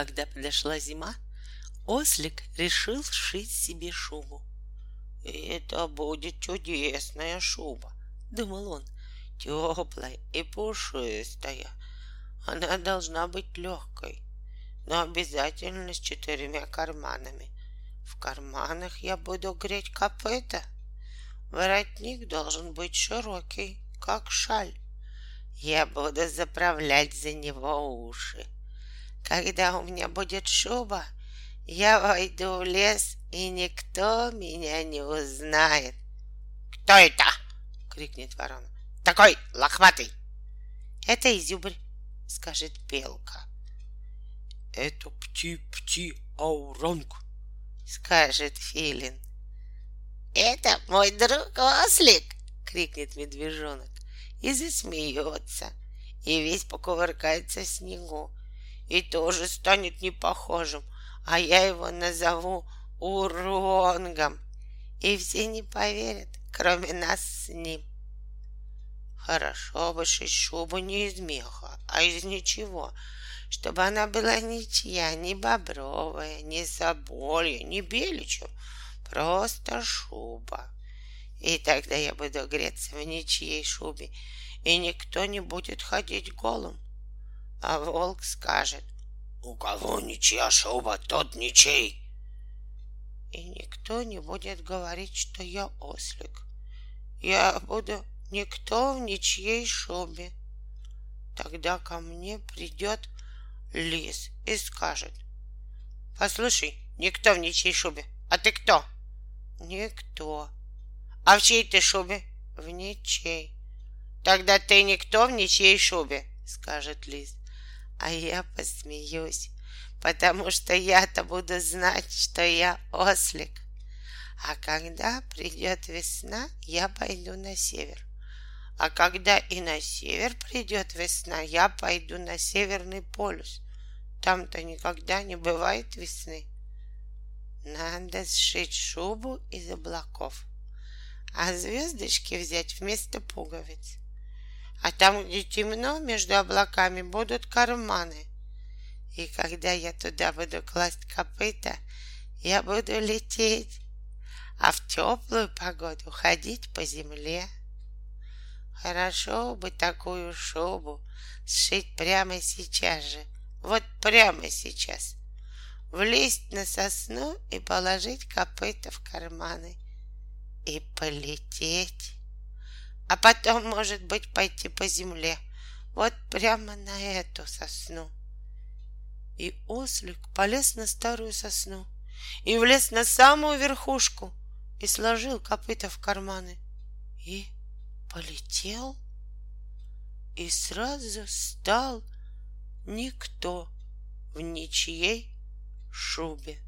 Когда подошла зима, ослик решил сшить себе шубу. «Это будет чудесная шуба», — думал он, — «теплая и пушистая. Она должна быть легкой, но обязательно с четырьмя карманами. В карманах я буду греть копыта. Воротник должен быть широкий, как шаль. Я буду заправлять за него уши. Когда у меня будет шуба, я войду в лес, и никто меня не узнает. «Кто это?» — крикнет ворона. «Такой лохматый!» «Это изюбрь», — скажет белка. «Это пти-пти-ауранг», — скажет филин. «Это мой друг ослик!» — крикнет медвежонок и засмеется, и весь покувыркается в снегу, и тоже станет непохожим, а я его назову Уронгом, и все не поверят, кроме нас с ним. Хорошо бы шубу не из меха, а из ничего, чтобы она была ничья, не бобровая, не соболья, не беличья, просто шуба. И тогда я буду греться в ничьей шубе, и никто не будет ходить голым. А волк скажет, у кого ничья шуба, тот ничей. И никто не будет говорить, что я ослик. Я буду никто в ничьей шубе. Тогда ко мне придет лис и скажет, Послушай, никто в ничьей шубе. А ты кто? Никто. А в чьей ты шубе? В ничей. Тогда ты никто в ничьей шубе, скажет лис. А я посмеюсь, потому что я-то буду знать, что я ослик. А когда придет весна, я пойду на север. А когда и на север придет весна, я пойду на северный полюс. Там-то никогда не бывает весны. Надо сшить шубу из облаков, а звездочки взять вместо пуговиц. А там, где темно, между облаками будут карманы. И когда я туда буду класть копыта, я буду лететь, а в теплую погоду ходить по земле. Хорошо бы такую шубу сшить прямо сейчас же, вот прямо сейчас. Влезть на сосну и положить копыта в карманы и полететь а потом, может быть, пойти по земле, вот прямо на эту сосну. И ослик полез на старую сосну. И влез на самую верхушку. И сложил копыта в карманы. И полетел. И сразу стал никто в ничьей шубе.